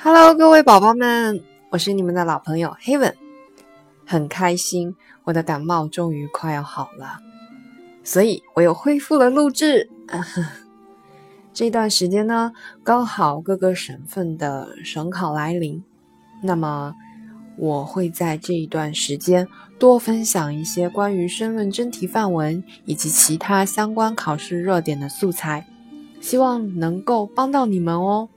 Hello，各位宝宝们，我是你们的老朋友 Heaven，很开心，我的感冒终于快要好了，所以我又恢复了录制。这段时间呢，刚好各个省份的省考来临，那么我会在这一段时间多分享一些关于申论真题范文以及其他相关考试热点的素材，希望能够帮到你们哦。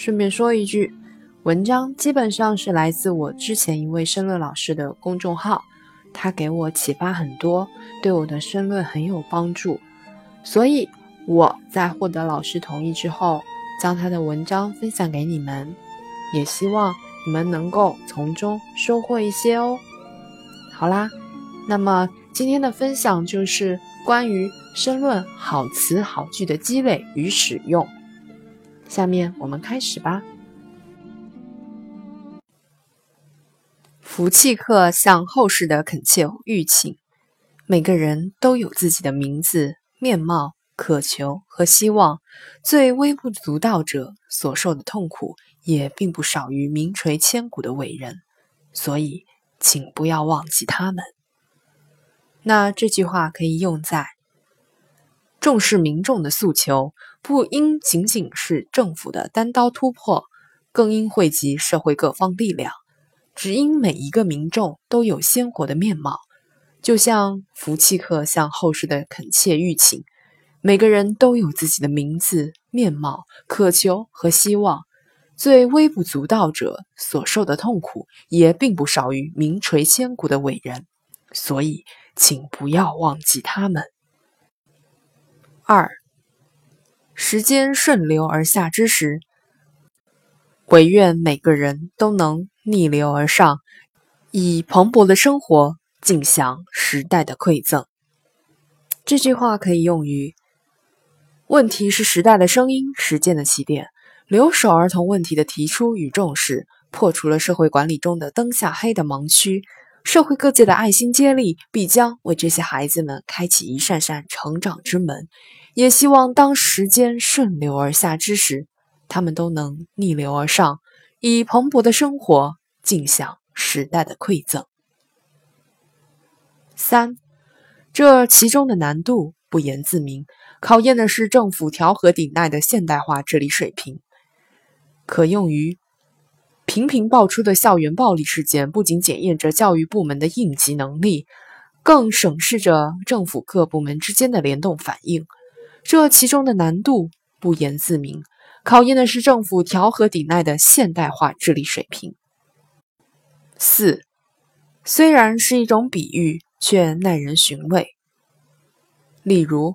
顺便说一句，文章基本上是来自我之前一位申论老师的公众号，他给我启发很多，对我的申论很有帮助，所以我在获得老师同意之后，将他的文章分享给你们，也希望你们能够从中收获一些哦。好啦，那么今天的分享就是关于申论好词好句的积累与使用。下面我们开始吧。福气课向后世的恳切预请：每个人都有自己的名字、面貌、渴求和希望。最微不足道者所受的痛苦，也并不少于名垂千古的伟人。所以，请不要忘记他们。那这句话可以用在。重视民众的诉求，不应仅仅是政府的单刀突破，更应汇集社会各方力量。只因每一个民众都有鲜活的面貌，就像福气客向后世的恳切预请：每个人都有自己的名字、面貌、渴求和希望。最微不足道者所受的痛苦，也并不少于名垂千古的伟人。所以，请不要忘记他们。二，时间顺流而下之时，唯愿每个人都能逆流而上，以蓬勃的生活尽享时代的馈赠。这句话可以用于：问题是时代的声音，实践的起点。留守儿童问题的提出与重视，破除了社会管理中的灯下黑的盲区。社会各界的爱心接力，必将为这些孩子们开启一扇扇成长之门。也希望当时间顺流而下之时，他们都能逆流而上，以蓬勃的生活尽享时代的馈赠。三，这其中的难度不言自明，考验的是政府调和顶戴的现代化治理水平。可用于频频爆出的校园暴力事件，不仅检验着教育部门的应急能力，更审视着政府各部门之间的联动反应。这其中的难度不言自明，考验的是政府调和抵赖的现代化治理水平。四，虽然是一种比喻，却耐人寻味。例如，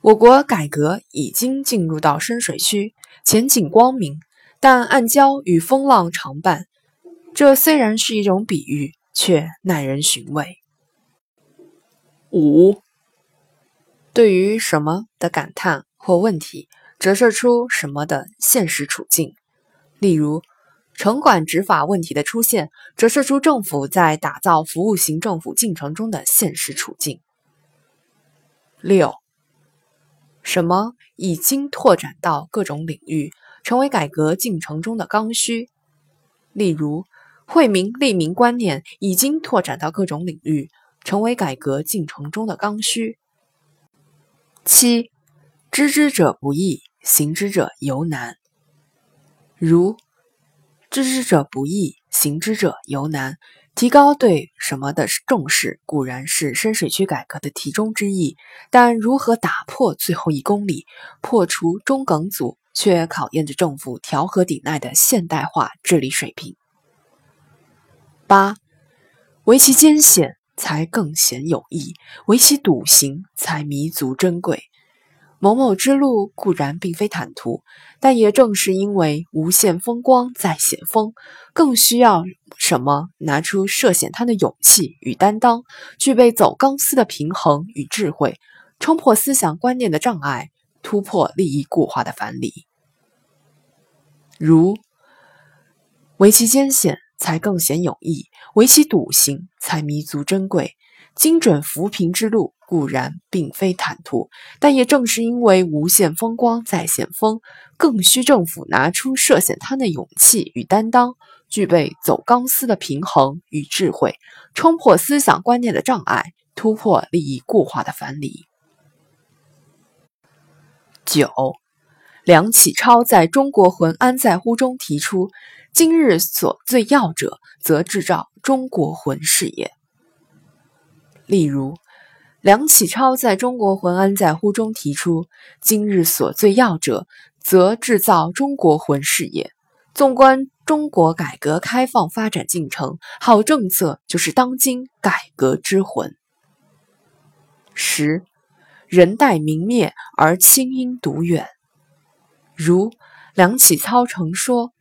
我国改革已经进入到深水区，前景光明，但暗礁与风浪常伴。这虽然是一种比喻，却耐人寻味。五。对于什么的感叹或问题，折射出什么的现实处境。例如，城管执法问题的出现，折射出政府在打造服务型政府进程中的现实处境。六，什么已经拓展到各种领域，成为改革进程中的刚需。例如，惠民利民观念已经拓展到各种领域，成为改革进程中的刚需。七，知之者不易，行之者尤难。如知之者不易，行之者尤难。提高对什么的重视，固然是深水区改革的题中之意，但如何打破最后一公里，破除中梗阻，却考验着政府调和抵赖的现代化治理水平。八，唯其艰险。才更显有益，唯其笃行才弥足珍贵。某某之路固然并非坦途，但也正是因为无限风光在险峰，更需要什么？拿出涉险滩的勇气与担当，具备走钢丝的平衡与智慧，冲破思想观念的障碍，突破利益固化的藩篱。如为其艰险。才更显有益，唯其笃行才弥足珍贵。精准扶贫之路固然并非坦途，但也正是因为无限风光在险峰，更需政府拿出涉险滩的勇气与担当，具备走钢丝的平衡与智慧，冲破思想观念的障碍，突破利益固化的藩篱。九，梁启超在中国魂安在乎中提出：今日所最要者，则制造中国魂事业。例如，梁启超在中国魂安在乎中提出：“今日所最要者，则制造中国魂事业。”纵观中国改革开放发展进程，好政策就是当今改革之魂。十，人待明灭而清音独远。如梁启超曾说：“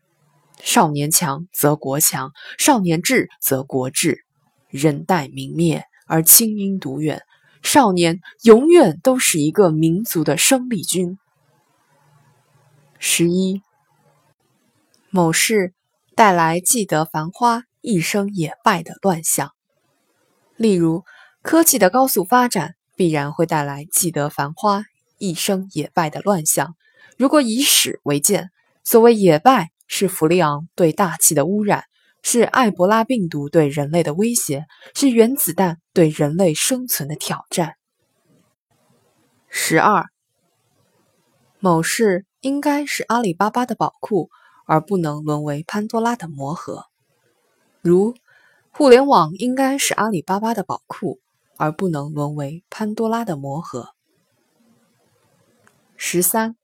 少年强则国强，少年智则国智。人待明灭。”而清音独远，少年永远都是一个民族的生力军。十一，某事带来既得繁花一生也败的乱象。例如，科技的高速发展必然会带来既得繁花一生也败的乱象。如果以史为鉴，所谓野败，是弗利昂对大气的污染。是埃博拉病毒对人类的威胁，是原子弹对人类生存的挑战。十二，某事应该是阿里巴巴的宝库，而不能沦为潘多拉的魔盒。如，互联网应该是阿里巴巴的宝库，而不能沦为潘多拉的魔盒。十三，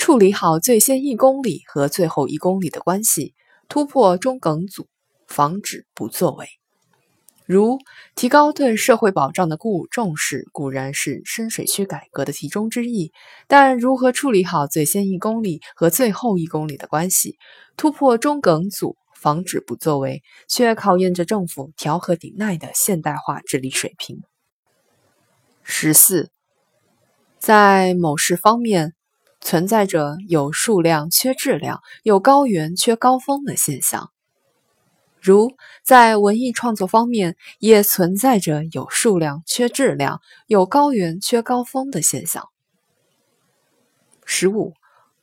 处理好最先一公里和最后一公里的关系。突破中梗阻，防止不作为。如提高对社会保障的固重视，固然是深水区改革的其中之一，但如何处理好最先一公里和最后一公里的关系，突破中梗阻，防止不作为，却考验着政府调和顶耐的现代化治理水平。十四，在某事方面。存在着有数量缺质量、有高原缺高峰的现象，如在文艺创作方面，也存在着有数量缺质量、有高原缺高峰的现象。十五，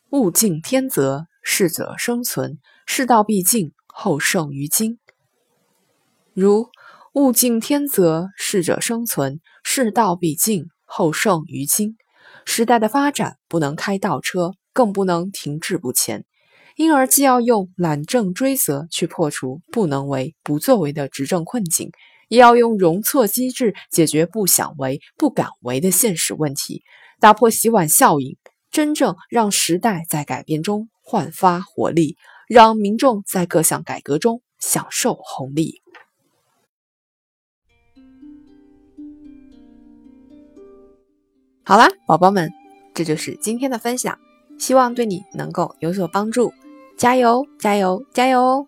物竞天择，适者生存，世道必尽，后胜于今。如物竞天择，适者生存，世道必尽，后胜于今。时代的发展不能开倒车，更不能停滞不前，因而既要用懒政追责去破除不能为、不作为的执政困境，也要用容错机制解决不想为、不敢为的现实问题，打破洗碗效应，真正让时代在改变中焕发活力，让民众在各项改革中享受红利。好啦，宝宝们，这就是今天的分享，希望对你能够有所帮助。加油，加油，加油！